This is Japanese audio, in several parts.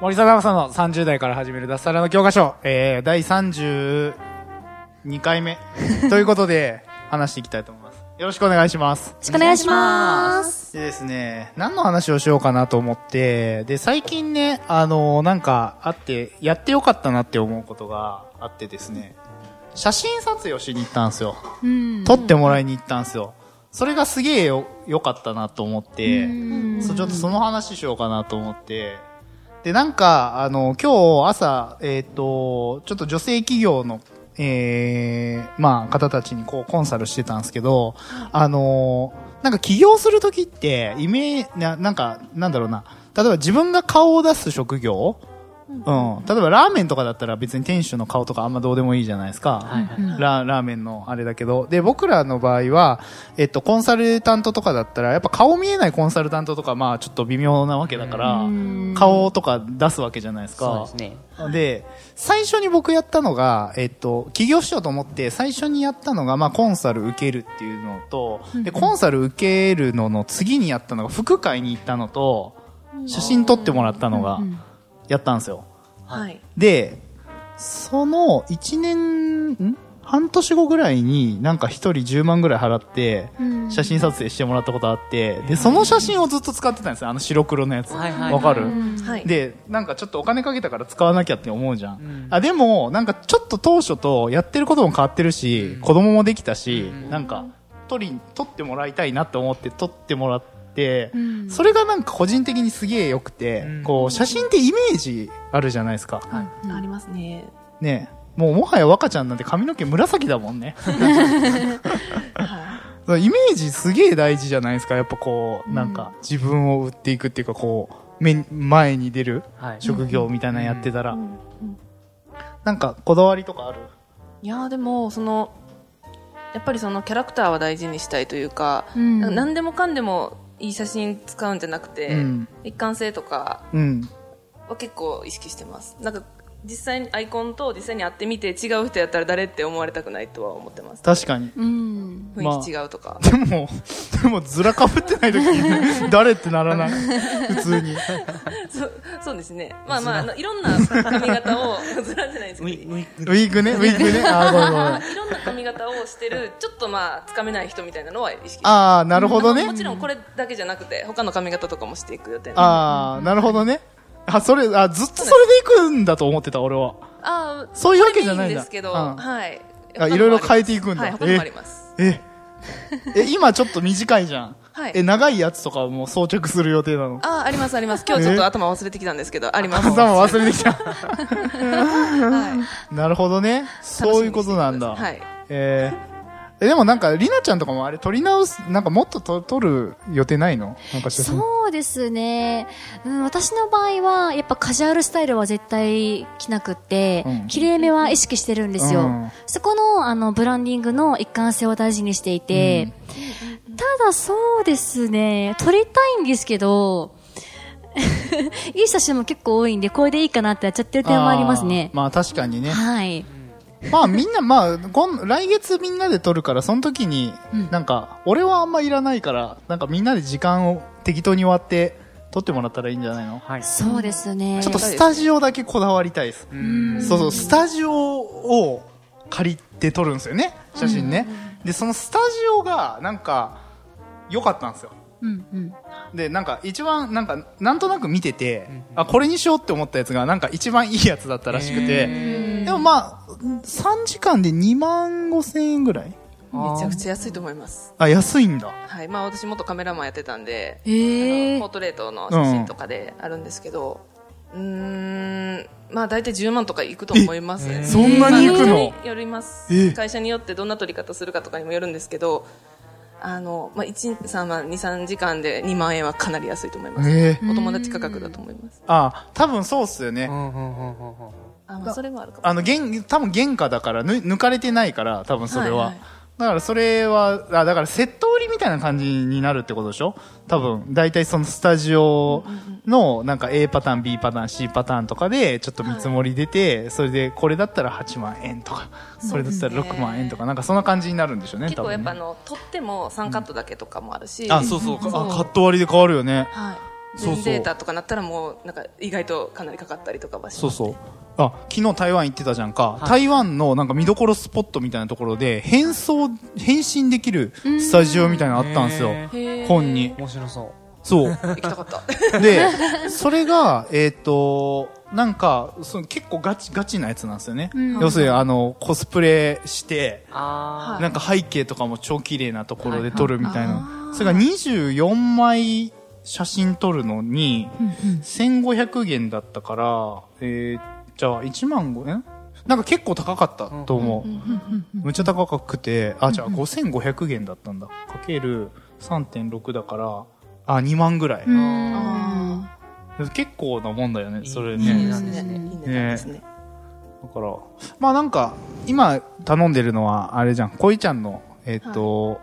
森貞正の30代から始める脱サラの教科書、えー、第32回目 ということで話していきたいと思います。よろしくお願いします。よろしくお願いします。でですね、何の話をしようかなと思って、で、最近ね、あのーなんかあって、やってよかったなって思うことがあってですね、写真撮影をしに行ったんですよ。うん撮ってもらいに行ったんですよ。それがすげえよ、良かったなと思って、うんそうちょっとその話しようかなと思って、で、なんか、あの、今日朝、えっ、と、ちょっと女性企業の、えー、まあ、方たちにこう、コンサルしてたんですけど、あの、なんか起業するときって、イメーな、なんか、なんだろうな、例えば自分が顔を出す職業うん。例えばラーメンとかだったら別に店主の顔とかあんまどうでもいいじゃないですか。ララーメンのあれだけど。で、僕らの場合は、えっと、コンサルタントとかだったら、やっぱ顔見えないコンサルタントとか、まあちょっと微妙なわけだから、顔とか出すわけじゃないですか。そうですね。で、最初に僕やったのが、えっと、起業しようと思って、最初にやったのが、まあ、コンサル受けるっていうのと、で、コンサル受けるのの次にやったのが、副会に行ったのと、写真撮ってもらったのが、やったんですよ。はい。で、その1年、ん？半年後ぐらいになんか一人10万ぐらい払って、写真撮影してもらったことあって、で、その写真をずっと使ってたんですよ。あの白黒のやつ。わ、はいはい。かる、はい。で、なんかちょっとお金かけたから使わなきゃって思うじゃん。あ、でも、なんかちょっと当初とやってることも変わってるし、子供もできたし、なんか、撮り、撮ってもらいたいなって思って撮ってもらって、それがなんか個人的にすげえ良くて、こう、写真ってイメージあるじゃないですか。ありますね。ね。もうもはや若ちゃんなんて髪の毛紫だもんね。イメージすげえ大事じゃないですか。やっぱこう、なんか自分を売っていくっていうかこう、目に前に出るはい。職業みたいなのやってたら。なんかこだわりとかある？いやーでもそのやっぱりそのキャラクターは大事にしたいというか、うん。なんか何でもかんでもいい写真使うんじゃなくて、うん一貫性とかうん。は結構意識してますなんか実際にアイコンと実際に会ってみて違う人やったら誰って思われたくないとは思ってます確かに。うん。雰囲気違うとか、でも、でもずらかぶってない時に、誰ってならない？普通に。そうそうですねまあまああのいろんな髪型をず らないですウィークね、ウィークね。あー、ごめんごめん。いろんな髪型をしてるちょっとまあつかめない人みたいなのは意識してあー、なるほどねも。ちろんこれだけじゃなくて他の髪型とかもしていく予定なんであー、なるほどね。あ、それ、あ、ずっとそれで行くんだと思ってた、俺は。あーそういうわけじゃないんですけど、うんはい。あいろいろ変えていくんだはい、他にもあります。え、え、今ちょっと短いじゃん。はいえ、長いやつとかも装着する予定なの？あー、あります、あります。今日ちょっと頭忘れてきたんですけど、あります。頭忘れてきた。はい。なるほどね。そういうことなんだ。はい。えーえ、でもなんか、りなちゃんとかもあれ撮り直す、なんかもっとと撮る予定ないの？なんか。そうですね。うん、私の場合は、やっぱカジュアルスタイルは絶対着なくって、うん綺麗めは意識してるんですよ。うんそこの、あの、ブランディングの一貫性を大事にしていて、ただそうですね、撮りたいんですけど、いい写真も結構多いんで、これでいいかなってやっちゃってる点もありますねー。まあ確かにね。はい。まあみんな、まあ、今来月みんなで撮るから、その時に、なんか、俺はあんまいらないから、なんかみんなで時間を適当に割って撮ってもらったらいいんじゃないの？はい。そうですね。ちょっとスタジオだけこだわりたいです。そうそう、スタジオを借りて撮るんですよね、写真ね。で、そのスタジオが、なんか、良かったんですよ。うんうん。で、なんか一番、なんか、なんとなく見てて、あ、これにしようって思ったやつが、なんか一番いいやつだったらしくて、でもまあ、3時間で2万5千円ぐらい？めちゃくちゃ安いと思います。あ、安いんだ。はい。まあ私元カメラマンやってたんで、ええあのポートレートの写真とかであるんですけど、うーん、まあ大体10万とかいくと思いますね。そんなにいくの？まあよりますえ。会社によってどんな撮り方するかとかにもよるんですけど、あの、まあ、1、3万、2、3時間で2万円はかなり安いと思います。ええお友達価格だと思います。あ、多分そうっすよね。うんうんうんうんうんあ、まあ、それもあるかも。あの、原、多分原価だから、ぬ抜かれてないから、多分それは。はいはいだからそれは、あ、だからセット売りみたいな感じになるってことでしょ？多分、大体そのスタジオの、なんか A パターン、B パターン、C パターンとかで、ちょっと見積もり出て、それで、これだったら8万円とか、それだったら6万円とか、なんかそんな感じになるんでしょうね、結多分、ね。構やっぱあの、取っても3カットだけとかもあるし。あ、そうそう、あ、カット割りで変わるよね。はい。そうそうデータとかなったらもう、なんか意外とかなりかかったりとかはしそうそう。あ、昨日台湾行ってたじゃんか。台湾のなんか見どころスポットみたいなところで、変装、変身できるスタジオみたいなのあったんですよ本に。面白そう。そう。行きたかった。で、それが、えっ、と、なんか、その結構ガチ、ガチなやつなんですよね。要するに、あの、コスプレして、なんか背景とかも超綺麗なところで撮るみたいな。それが24枚写真撮るのに、1500元だったから、えー、じゃあ1万5円なんか結構高かったと思う。むっちゃ高くて、あ、じゃあ5500元だったんだ。かける3.6だから、あ、2万ぐらい。あ結構なもんだよね、それあ、いいね。ですね。いい値段ですね。だから、まあなんか、今頼んでるのは、あれじゃん、恋ちゃんの、えっ、と、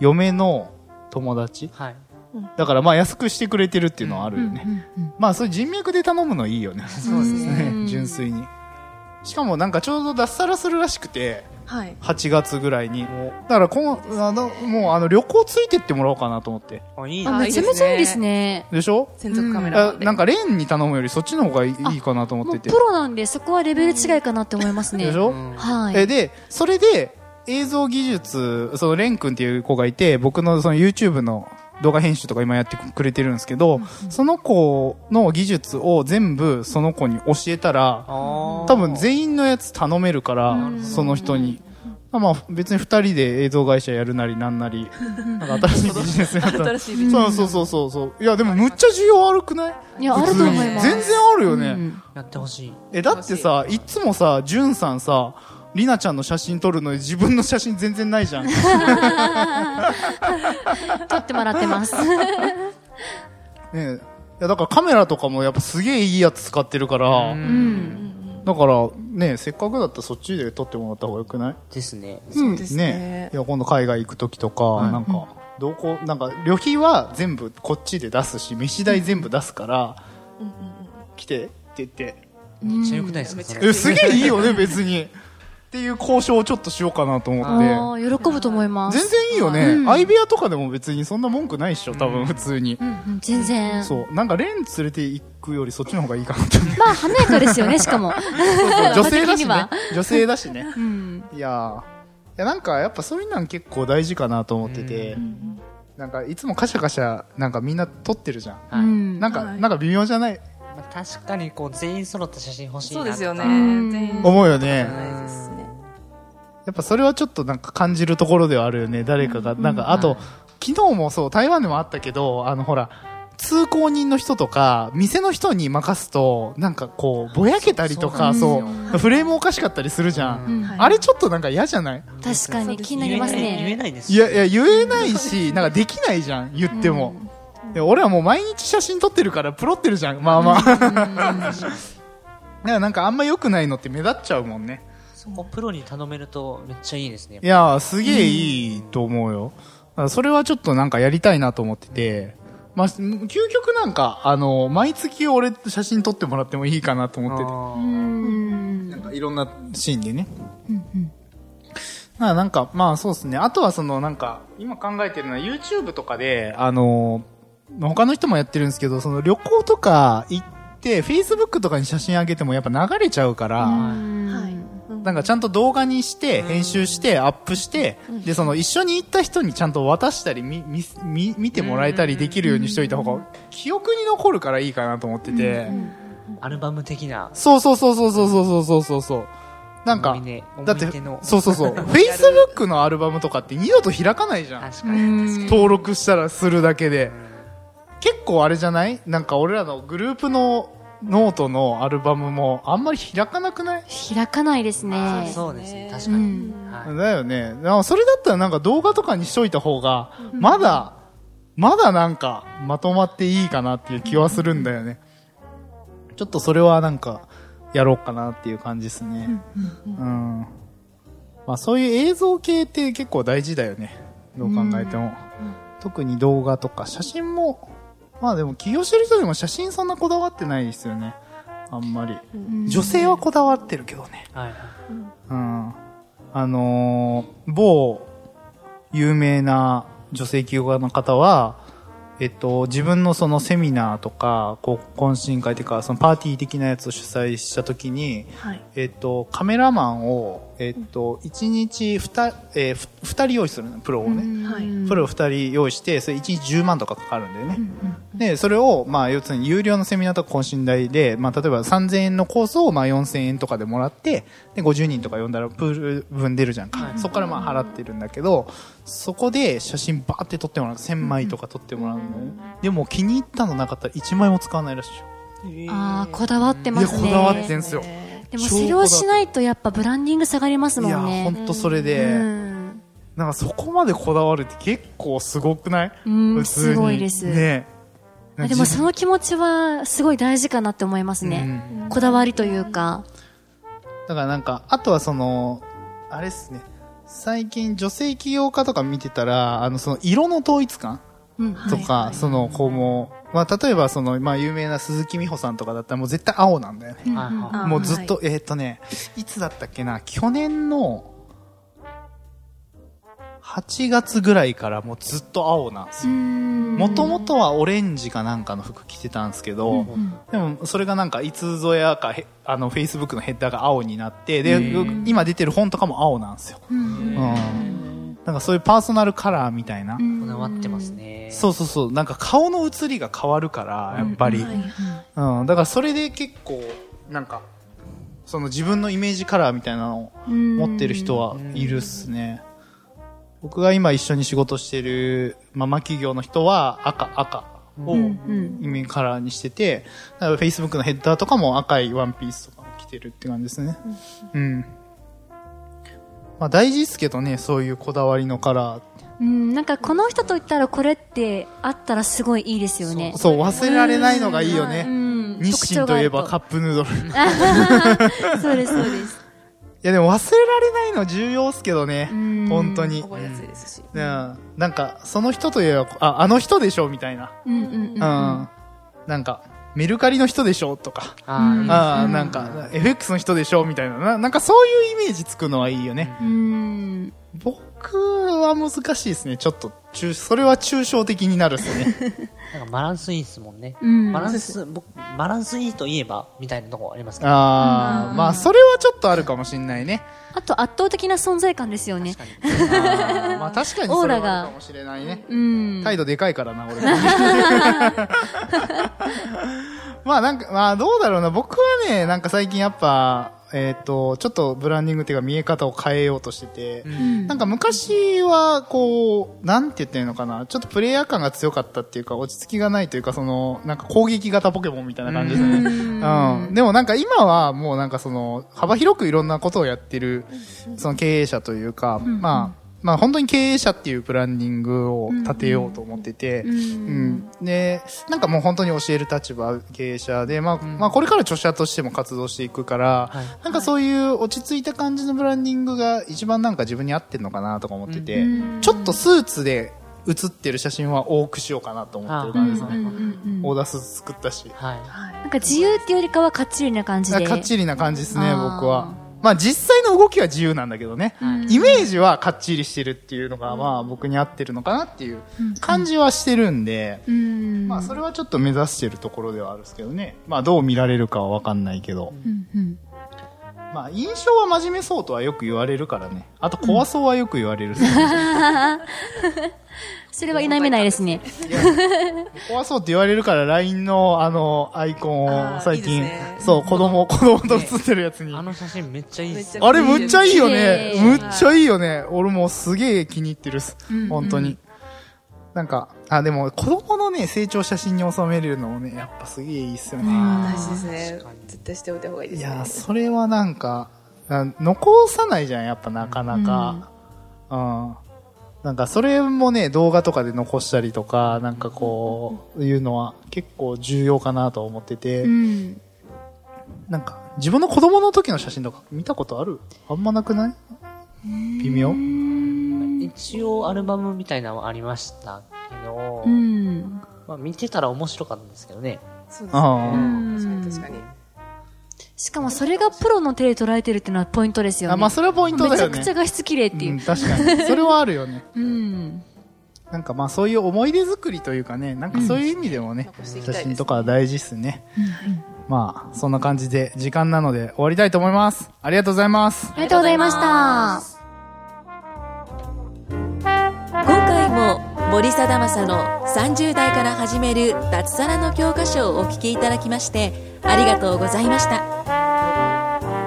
嫁の友達はい。だからまあ安くしてくれてるっていうのはあるよね。まあそういう人脈で頼むのいいよね。そうですね。ね、純粋に。しかもなんかちょうど脱サラするらしくて、はい。8月ぐらいに。だからこの、あの、もうあの旅行ついてってもらおうかなと思って。あ、いいあ、な。めちゃめちゃいいですね。でしょ？専属カメラマンで。あなんかレーンに頼むよりそっちの方がいいかなと思っててプ。ロなんで、そこはレベル違いかなって思いますね。でしょ、うんはい。えで、それで、映像技術、そのレン君っていう子がいて、僕のその YouTube の動画編集とか今やってくれてるんですけど、その子の技術を全部その子に教えたら、多分全員のやつ頼めるから、その人に。まあ別に二人で映像会社やるなりなんなり、なんか新しいビジネスやったら。新しいビジネスそうそうそうそうそう。いやでもむっちゃ需要悪くない？いや、あると思います。全然あるよね。うんやってほしい。え、だってさ、いつもさ、じゅんさんさ、りなちゃんの写真撮るのに自分の写真全然ないじゃん。撮ってもらってます。ねいや、だからカメラとかもやっぱすげえいいやつ使ってるから、うん。だからね、せっかくだったらそっちで撮ってもらった方がよくない？ですね。そうですねいや、今度海外行く時とか、なんか、どこ、なんか、旅費は全部こっちで出すし、飯代全部出すから、来てって言って、めっちゃ良くないですか、え、すげえいいよね、別に。っていう交渉をちょっとしようかなと思って。喜ぶと思います。全然いいよね。相部屋とかでも別にそんな文句ないっしょ、多分普通に。うんうん全然。そう。なんかレン連れて行くよりそっちの方がいいかなって。まあ、華やかですよね、しかも。女性だしね。女性だしね。うん。いやーいやなんかやっぱそういうの結構大事かなと思ってて、なんかいつもカシャカシャなんかみんな撮ってるじゃん。なんか、はいなんか微妙じゃない？まあ確かにこう全員揃った写真欲しいなそうですよね。思うよね。ないですね。やっぱそれはちょっとなんか感じるところではあるよね。誰かが、なんか、あと、昨日もそう、台湾でもあったけど、あのほら、通行人の人とか、店の人に任すと、なんかこう、ぼやけたりとか、そそうフレームおかしかったりするじゃん。うん。はい。あれちょっとなんか嫌じゃない？確かに気になります言えない言えね。ないですいやいや、言えないし、なんかできないじゃん、言っても。で俺はもう毎日写真撮ってるから、プロってるじゃん、まあまあ。だからなんかあんま良くないのって目立っちゃうもんね。そこプロに頼めるとめっちゃいいですねいやー、すげえいいと思うよ。それはちょっとなんかやりたいなと思ってて、まあ、究極なんか、あの、毎月俺写真撮ってもらってもいいかなと思ってて。うあーん。なんかいろんなシーンでね。まあなんか、まあそうですね。あとはそのなんか、今考えてるのは YouTube とかで、あの、まあ他の人もやってるんですけど、その旅行とか行って、Facebook とかに写真上げてもやっぱ流れちゃうから、はい。なんかちゃんと動画にして、編集して、アップして、で、その一緒に行った人にちゃんと渡したり、み、み、み見てもらえたりできるようにしといた方が、記憶に残るからいいかなと思ってて、アルバム的な。そうそうそうそうそうそうそうそうそう。なんかだってそうそうそう。Facebook のアルバムとかって二度と開かないじゃん。登録したらするだけで。結構あれじゃない？なんか俺らのグループのノートのアルバムもあんまり開かなくない？開かないですね。そうですね確かうにん。はいだよね。それだったらなんか動画とかにしといた方が、まだ、まだなんかまとまっていいかなっていう気はするんだよね。ちょっとそれはなんか、やろうかなっていう感じですね。うん。まあそういう映像系って結構大事だよね。どう考えても。特に動画とか写真も、まあでも起業してる人でも写真そんなこだわってないですよね。あんまり。女性はこだわってるけどね。はい。うん。あのー某有名な女性起業家の方は、えっと、自分のそのセミナーとか、こう、懇親会というか、そのパーティー的なやつを主催したときに、はい。えっと、カメラマンを、えっと、1日2、えーふ二人用意するの、プロをね。はい。プロ2人用意して、それ1日10万とかかかるんだよね。で、それを、まあ、要するに有料のセミナーとか懇親代で、まあ、例えば3000円のコースを、まあ、4000円とかでもらって、で、50人とか呼んだらプール分出るじゃんか。そこからまあ、払ってるんだけど、そこで写真バーって撮ってもらう。1000枚とか撮ってもらうんだよね。でも、気に入ったのなかったら1枚も使わないらしいよ。ああ、こだわってますね。こだわってんすよ。でもそれをしないとやっぱブランディング下がりますもいや、んね。ほんとそれで、うん。なんかそこまでこだわるって結構すごくない？うんすごいですねあでもその気持ちはすごい大事かなって思いますね。こだわりというか。だからなんか、あとはその、あれっすね。最近女性起業家とか見てたら、あの、その色の統一感うん。とか、その、こうもう、まあ、例えばその、まあ、有名な鈴木美穂さんとかだったらもう絶対青なんだよね。はいはあもうずっと、えーっとね、いつだったっけな、去年の、8月ぐらいからもうずっと青なんですよ。もともとはオレンジかなんかの服着てたんですけど、でもそれがなんかいつぞやかへあのフェイスブックのヘッダーが青になってで今出てる本とかも青なんですよ、うんなんかそういうパーソナルカラーみたいな、い。こだわってますね。そうそうそうなんか顔の写りが変わるからやっぱり、うんだからそれで結構なんかその自分のイメージカラーみたいなのを持ってる人はいるっすね。僕が今一緒に仕事してるママ企業の人は赤、赤をイメージカラーにしてて、だから Facebook のヘッダーとかも赤いワンピースとかも着てるって感じですね。うん。まあ大事ですけどね、そういうこだわりのカラー。うん、なんかこの人と言ったらこれってあったらすごいいいですよね。そう、忘れられないのがいいようね。ん。日清といえばカッップヌードル。そうです、そうです。やでも忘れられないの重要っすけどね。本当に。覚えやすいですし。うん。なんか、その人といえば、あ、あの人でしょみたいな。うんうんうん。うん。なんか、メルカリの人でしょとか。あああ、なんか、FX の人でしょみたいなな。なんかそういうイメージつくのはいいよね。うん。僕は難しいですね。ちょっと、中、それは抽象的になるっすね。あ、なんかバランスいいですもんね。うんバランス、僕、バランスいいといえば、みたいなとこありますか？ああ、まあ、それはちょっとあるかもしんないね。あと圧倒的な存在感ですよね。あーまあ、確かにそれオーラがはあるかもしれないね。うん。態度でかいからな、俺。まあなんか、まあどうだろうな。僕はね、なんか最近やっぱ、えっ、と、ちょっとブランディングっていうか見え方を変えようとしてて、なんか昔はこう、なんて言ってんのかな。ちょっとプレイヤー感が強かったっていうか、落ち着きがないというか、その、なんか攻撃型ポケモンみたいな感じですね。うん。でもなんか今はもうなんかその、幅広くいろんなことをやってる、その経営者というか、まあ、まあ本当に経営者っていうブランディングを立てようと思ってて、うん。で、なんかもう本当に教える立場、経営者で、まあ、まあこれから著者としても活動していくから、はいなんかそういう落ち着いた感じのブランディングが一番なんか自分に合ってるのかなとか思ってて、ちょっとスーツで写ってる写真は多くしようかなと思ってる感じですね。オーダースーツ作ったし。はい。なんか自由っていうよりかはかっちりな感じで。かっちりな感じですね、僕は。まあ実際の動きは自由なんだけどね、イメージはかっちりしてるっていうのが、まあ僕に合ってるのかなっていう感じはしてるんで、うん。まあそれはちょっと目指してるところではあるんですけどね。まあどう見られるかはわかんないけど。まあ印象は真面目そうとはよく言われるからね。あと怖そうはよく言われる。それは否めないですね。怖そうって言われるから LINE のあのアイコンを最近、ねそう子供、子供と写ってるやつに。あの写真めっちゃいいあれむっちゃいいよね。むっちゃいいよね。俺もうすげえ気に入ってるっす。本当に。なんか、あ、でも子供のね、成長写真に収めれるのもね、やっぱすげえいいっすよね。大事ですね。絶対しておいた方がいいですね。いや、それはなんか、あ残さないじゃん、やっぱなかなか。うん。なんかそれもね、動画とかで残したりとか、なんかこう、いうのは結構重要かなと思ってて、うん。なんか自分の子供の時の写真とか見たことある？あんまなくない？微妙？一応アルバムみたいなのはありましたけど、うん。まあ見てたら面白かったんですけどね。そうですああね。確かに確かに。しかもそれがプロの手で捉えてるっていうのはポイントですよね。あ、まあそれはポイントだよね。めちゃくちゃ画質綺麗っていうう。ん、確かに。それはあるよね。うん。なんかまあそういう思い出作りというかね、なんかそういう意味でもね、残していきたいですね写真とかは大事っすね。まあ、そんな感じで時間なので終わりたいと思います。ありがとうございます。ありがとうございました。森貞正の30代から始める脱サラの教科書をお聞きいただきましてありがとうございました。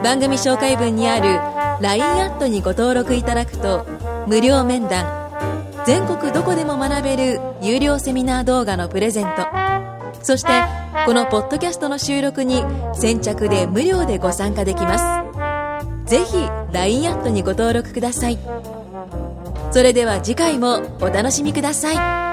番組紹介文にある LINE アットにご登録いただくと無料面談全国どこでも学べる有料セミナー動画のプレゼントそしてこのポッドキャストの収録に先着で無料でご参加できます。ぜひ LINE アットにご登録ください。それでは次回もお楽しみください。